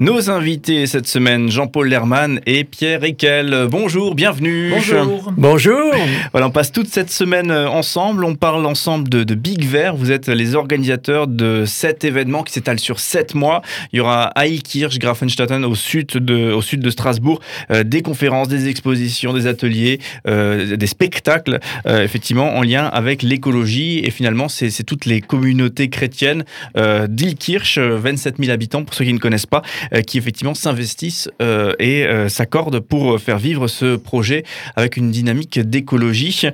Nos invités cette semaine, Jean-Paul Lerman et Pierre Ekel. Bonjour, bienvenue. Bonjour. Bonjour. Voilà, on passe toute cette semaine euh, ensemble. On parle ensemble de, Big Vert. Vous êtes les organisateurs de cet événement qui s'étale sur sept mois. Il y aura à Eilkirch, Grafenstatten, au sud de, au sud de Strasbourg, euh, des conférences, des expositions, des ateliers, euh, des spectacles, effectivement, en lien avec l'écologie. Et finalement, c'est toutes les communautés chrétiennes d'Eilkirch, 27 000 habitants pour ceux qui ne connaissent pas, euh, qui effectivement s'investissent euh, et euh, s'accordent pour faire vivre ce projet avec une dynamique d'écologie.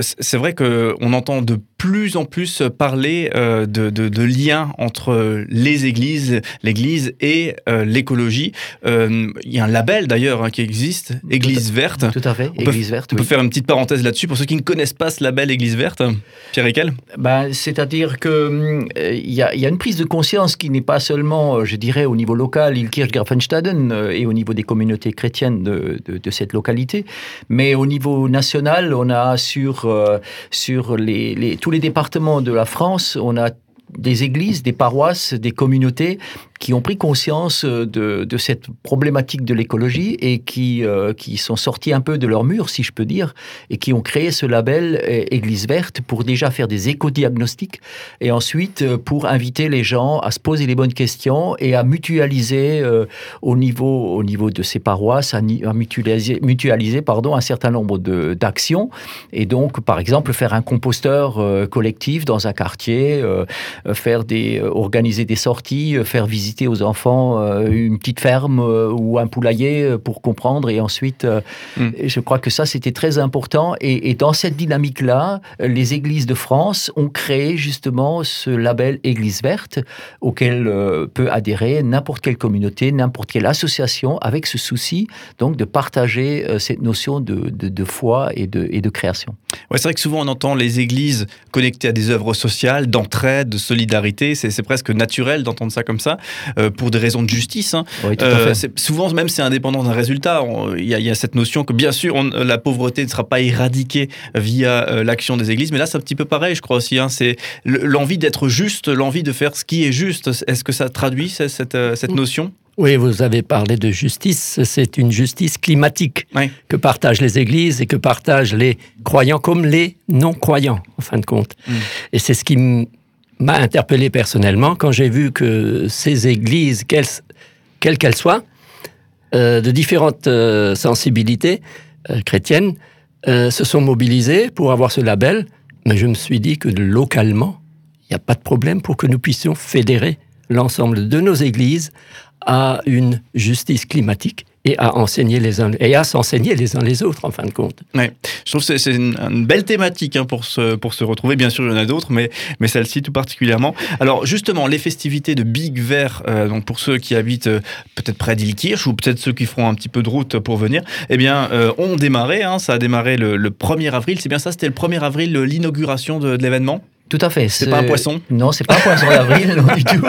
c'est vrai qu'on entend de plus en plus parler euh, de, de, liens entre les églises, l'église et euh, l'écologie. Euh, il y a un label d'ailleurs hein, qui existe, Église verte. Tout à fait, Église verte. On peut faire une petite parenthèse là-dessus pour ceux qui ne connaissent pas ce label Église verte. Pierre Ekel ben, C'est-à-dire qu'il y, a, y a une prise de conscience qui n'est pas seulement, je dirais, au niveau local, Ilkirch, Grafenstaden, et au niveau des communautés chrétiennes de, de, cette localité, mais au niveau national, on a sur, sur les, les, tous les départements de la France, on a des églises, des paroisses, des communautés qui ont pris conscience euh, de, cette problématique de l'écologie et qui, euh, qui sont sortis un peu de leur mur, si je peux dire, et qui ont créé ce label euh, Église verte pour déjà faire des éco-diagnostics et ensuite pour inviter les gens à se poser les bonnes questions et à mutualiser au, niveau, au niveau de ces paroisses, à, mutualiser, mutualiser pardon, un certain nombre d'actions et donc, par exemple, faire un composteur collectif dans un quartier, faire des, organiser des sorties, faire visiter aux enfants euh, une petite ferme euh, ou un poulailler euh, pour comprendre. Et ensuite, mm. je crois que ça, c'était très important. Et, dans cette dynamique-là, les églises de France ont créé justement ce label Église verte auquel peut adhérer n'importe quelle communauté, n'importe quelle association avec ce souci donc de partager cette notion de, de, foi et de, et de création. Ouais, c'est vrai que souvent on entend les églises connectées à des œuvres sociales, d'entraide, de solidarité. C'est presque naturel d'entendre ça comme ça. Euh, pour des raisons de justice. Hein. Euh, souvent, même c'est indépendant d'un résultat. Il y, a cette notion que, bien sûr, la pauvreté ne sera pas éradiquée via euh, l'action des églises, mais là, c'est un petit peu pareil, je crois aussi. Hein. C'est l'envie d'être juste, l'envie de faire ce qui est juste. Est-ce que ça traduit cette, cette notion? Oui, vous avez parlé de justice. C'est une justice climatique que partagent les églises et que partagent les croyants comme les non-croyants, en fin de compte. Mm. Et c'est ce qui m'a interpellé personnellement quand j'ai vu que ces églises, quelles qu'elles soient, euh, de différentes euh, sensibilités euh, chrétiennes, se sont mobilisées pour avoir ce label. Mais je me suis dit que localement, il n'y a pas de problème pour que nous puissions fédérer l'ensemble de nos églises à une justice climatique et à enseigner les uns et à s'enseigner les uns les autres en fin de compte. Ouais. Je trouve que c'est une, belle thématique hein, pour se pour se retrouver. Bien sûr, il y en a d'autres, mais mais celle-ci tout particulièrement. Alors justement, les festivités de Big Vert, euh, donc pour ceux qui habitent euh, peut-être près d'Ilkirch ou peut-être ceux qui feront un petit peu de route pour venir, eh bien, euh, ont démarré. Hein, ça a démarré le, 1er avril. C'est bien ça. C'était le 1er avril l'inauguration de l'événement? Tout à fait. C'est pas un poisson Non, c'est pas un poisson d'avril, non du tout.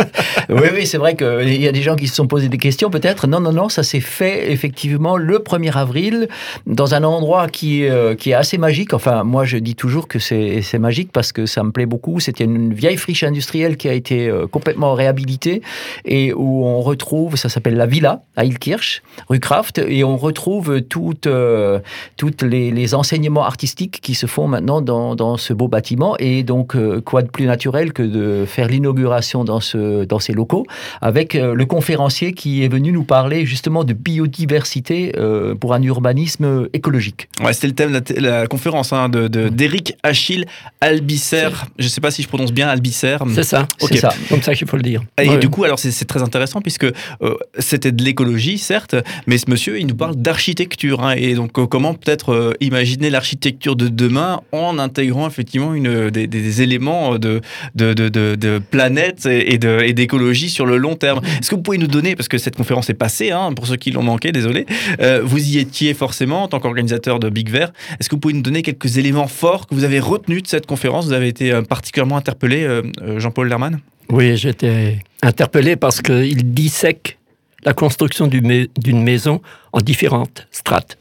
Oui, oui, c'est vrai qu'il y a des gens qui se sont posés des questions, peut-être. Non, non, non, ça s'est fait effectivement le 1er avril dans un endroit qui, euh, qui est assez magique. Enfin, moi, je dis toujours que c'est magique parce que ça me plaît beaucoup. C'était une vieille friche industrielle qui a été euh, complètement réhabilitée et où on retrouve, ça s'appelle la Villa à Ilkirch, rue Kraft, et on retrouve toutes, euh, toutes les, les, enseignements artistiques qui se font maintenant dans, dans ce beau bâtiment. Et donc, quoi de plus naturel que de faire l'inauguration dans, ce, dans ces locaux avec euh, le conférencier qui est venu nous parler justement de biodiversité euh, pour un urbanisme écologique. Ouais, c'était le thème de la, conférence hein, de, d'Éric Achille Albisser. Je ne sais pas si je prononce bien Albisser. C'est ça, c'est ça, comme ça qu'il faut le dire. Et du coup, alors c'est, très intéressant puisque euh, c'était de l'écologie, certes, mais ce monsieur, il nous parle d'architecture. Hein, et donc, comment peut-être imaginer l'architecture de demain en intégrant effectivement une, des, des éléments de, de, planète et d'écologie sur le long terme. Est-ce que vous pouvez nous donner, parce que cette conférence est passée, hein, pour ceux qui l'ont manqué, désolé, euh, vous y étiez forcément en tant qu'organisateur de Big Vert. Est-ce que vous pouvez nous donner quelques éléments forts que vous avez retenus de cette conférence? Vous avez été euh, particulièrement interpellé, euh, Jean-Paul Lerman Oui, j'étais interpellé parce qu'il dissèque la construction d'une maison en différentes strates.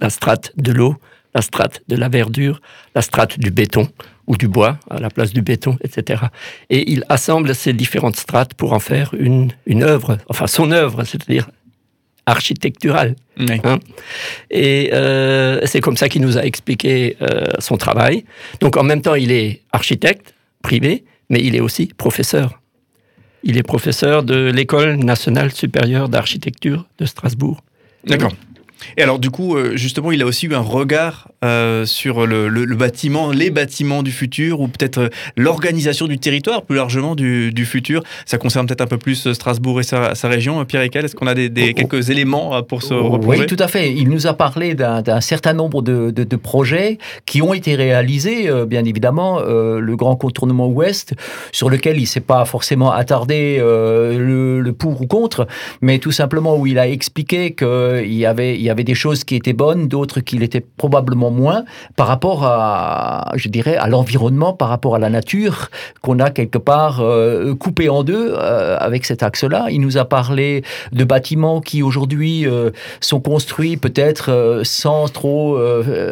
La strate de l'eau, la strate de la verdure, la strate du béton ou du bois à la place du béton, etc. Et il assemble ces différentes strates pour en faire une, une œuvre, enfin son œuvre, c'est-à-dire architecturale. Hein. et euh, c'est comme ça qu'il nous a expliqué euh, son travail. Donc en même temps, il est architecte privé, mais il est aussi professeur. Il est professeur de l'École nationale supérieure d'architecture de Strasbourg. D'accord. Et alors, du coup, euh, justement, il a aussi eu un regard euh, sur le, bâtiment, les bâtiments du futur, ou peut-être euh, l'organisation du territoire, plus largement du, futur. Ça concerne peut-être un peu plus Strasbourg et sa, région. Pierre Ekel, est-ce qu'on a des, oh, oh. quelques éléments pour se replonger? Oui, tout à fait. Il nous a parlé d'un certain nombre de, projets qui ont été réalisés, bien évidemment. le grand contournement ouest, sur lequel il ne s'est pas forcément attardé le, le, pour ou contre, mais tout simplement où il a expliqué qu'il y avait il y avait des choses qui étaient bonnes, d'autres qui l'étaient probablement moins, par rapport à, je dirais, à l'environnement, par rapport à la nature, qu'on a quelque part euh, coupé en deux euh, avec cet axe-là. Il nous a parlé de bâtiments qui aujourd'hui euh, sont construits peut-être sans trop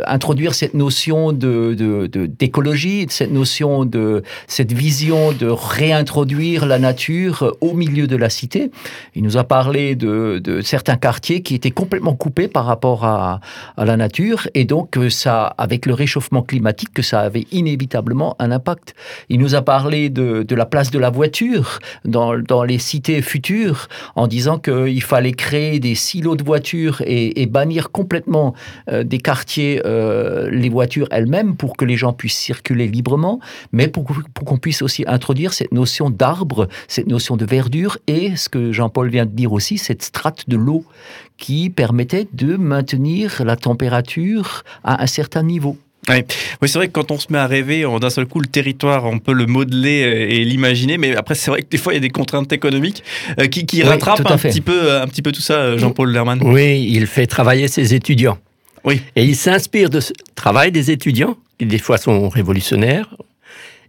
introduire cette notion de, d'écologie, cette notion de cette vision de réintroduire la nature au milieu de la cité. Il nous a parlé de, de certains quartiers qui étaient complètement coupés par rapport à, la nature et donc ça, avec le réchauffement climatique, que ça avait inévitablement un impact. Il nous a parlé de, la place de la voiture dans, les cités futures en disant qu'il fallait créer des silos de voitures et, bannir complètement euh, des quartiers euh, les voitures elles-mêmes pour que les gens puissent circuler librement, mais pour, pour qu'on puisse aussi introduire cette notion d'arbre, cette notion de verdure et ce que Jean-Paul vient de dire aussi, cette strate de l'eau qui permettait de maintenir la température à un certain niveau. Oui, c'est vrai que quand on se met à rêver, d'un seul coup, le territoire, on peut le modeler et l'imaginer, mais après, c'est vrai que des fois, il y a des contraintes économiques euh, qui, rattrapent un petit, peu, un petit peu tout ça, Jean-Paul Lerman. Oui, il fait travailler ses étudiants. Oui. Et il s'inspire de ce travail des étudiants, qui des fois sont révolutionnaires,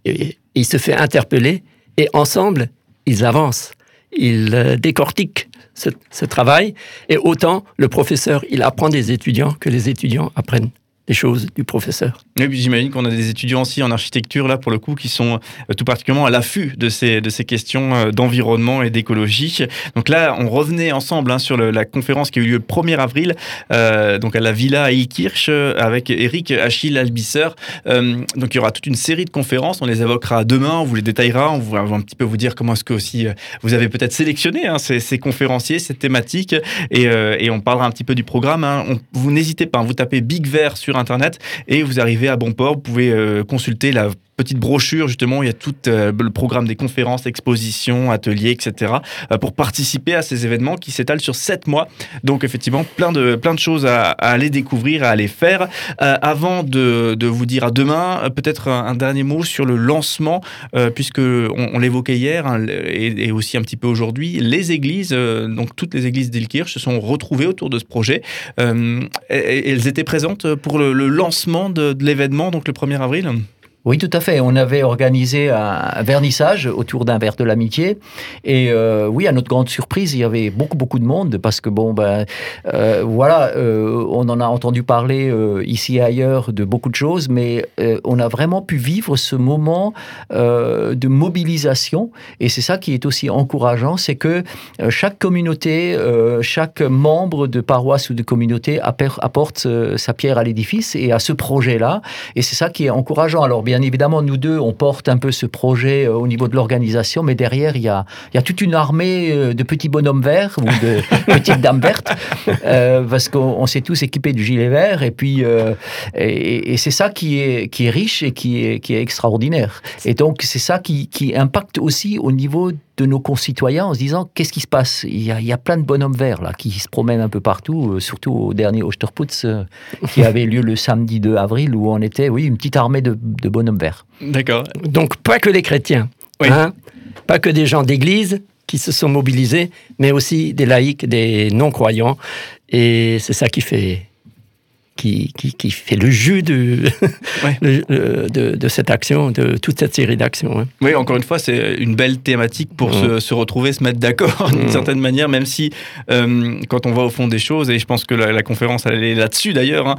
et il se fait interpeller, et ensemble, ils avancent, ils euh, décortiquent ce, travail. Et autant le professeur, il apprend des étudiants que les étudiants apprennent des choses du professeur. Oui, j'imagine qu'on a des étudiants aussi en architecture, là, pour le coup, qui sont euh, tout particulièrement à l'affût de ces, de ces questions euh, d'environnement et d'écologie. Donc là, on revenait ensemble hein, sur la conférence qui a eu lieu le 1er avril, euh, donc à la Villa à Ikirch, avec Eric Achille Albisser. donc il y aura toute une série de conférences, on les évoquera demain, on vous les détaillera, on va un petit peu vous dire comment est-ce que aussi vous avez peut-être sélectionné hein, ces, conférenciers, ces thématiques, et, et, on parlera un petit peu du programme. Hein. vous n'hésitez pas, vous tapez Big Vert sur Internet et vous arrivez à bon port. Vous pouvez euh, consulter la petite brochure, justement, il y a tout euh, le programme des conférences, expositions, ateliers, etc., euh, pour participer à ces événements qui s'étalent sur sept mois. Donc, effectivement, plein de, plein de choses à, aller découvrir, à aller faire. avant de, de, vous dire à demain, peut-être un, dernier mot sur le lancement, puisque on, l'évoquait hier hein, et, aussi un petit peu aujourd'hui, les églises, donc toutes les églises d'Ilkirch se sont retrouvées autour de ce projet. elles étaient présentes pour le, lancement de, de l'événement, donc le 1er avril? Oui, tout à fait. On avait organisé un, vernissage autour d'un verre de l'amitié. Et euh, oui, à notre grande surprise, il y avait beaucoup, beaucoup de monde parce que, bon, ben, euh, voilà, euh, on en a entendu parler ici et ailleurs de beaucoup de choses, mais on a vraiment pu vivre ce moment de mobilisation. Et c'est ça qui est aussi encourageant, c'est que chaque communauté, chaque membre de paroisse ou de communauté apporte sa pierre à l'édifice et à ce projet-là. Et c'est ça qui est encourageant. Alors, bien bien évidemment, nous deux, on porte un peu ce projet euh, au niveau de l'organisation, mais derrière, il y a, il y a toute une armée euh, de petits bonhommes verts ou de petites dames vertes, euh, parce qu'on s'est tous équipés du gilet vert, et puis, et, c'est ça qui est, qui est riche et qui est, qui est extraordinaire. Et donc, c'est ça qui, qui impacte aussi au niveau de nos concitoyens en se disant qu'est-ce qui se passe? Il y, a, il y, a, plein de bonhommes verts là qui se promènent un peu partout, euh, surtout au dernier Osterputz euh, qui avait lieu le samedi 2 avril où on était, oui, une petite armée de, bonhommes verts. D'accord. Donc pas que les chrétiens, hein, pas que des gens d'église qui se sont mobilisés, mais aussi des laïcs, des non-croyants. Et c'est ça qui fait, qui, qui, fait le jus de, de, cette action, de toute cette série d'actions. Hein. Oui, encore une fois, c'est une belle thématique pour se, se, retrouver, se mettre d'accord d'une certaine manière, même si quand on va au fond des choses, et je pense que la, conférence elle est là-dessus d'ailleurs, hein,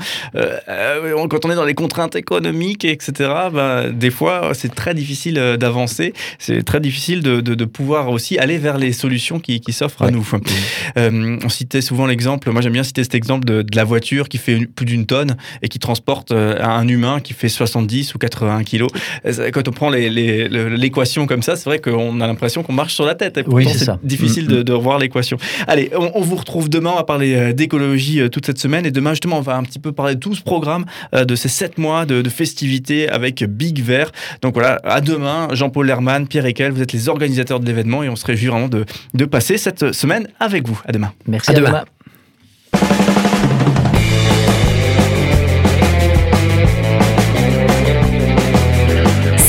quand on est dans les contraintes économiques, etc., bah, des fois c'est très difficile d'avancer, c'est très difficile de, de, pouvoir aussi aller vers les solutions qui, qui s'offrent à nous. Euh, on citait souvent l'exemple, moi j'aime bien citer cet exemple de, la voiture qui fait plus d'une tonne et qui transporte euh, un humain qui fait 70 ou 80 kilos. Euh, quand on prend l'équation comme ça, c'est vrai qu'on a l'impression qu'on marche sur la tête. Et oui, c'est difficile de, mm, mm. de, revoir l'équation. Allez, on, vous retrouve demain, on va parler d'écologie toute cette semaine et demain justement on va un petit peu parler de tout ce programme, de ces 7 mois de, festivités avec Big Vert. Donc voilà, à demain, Jean-Paul Lerman, Pierre Ekel, vous êtes les organisateurs de l'événement et on se réjouit vraiment de, de passer cette semaine avec vous. À demain. Merci. À, demain. demain.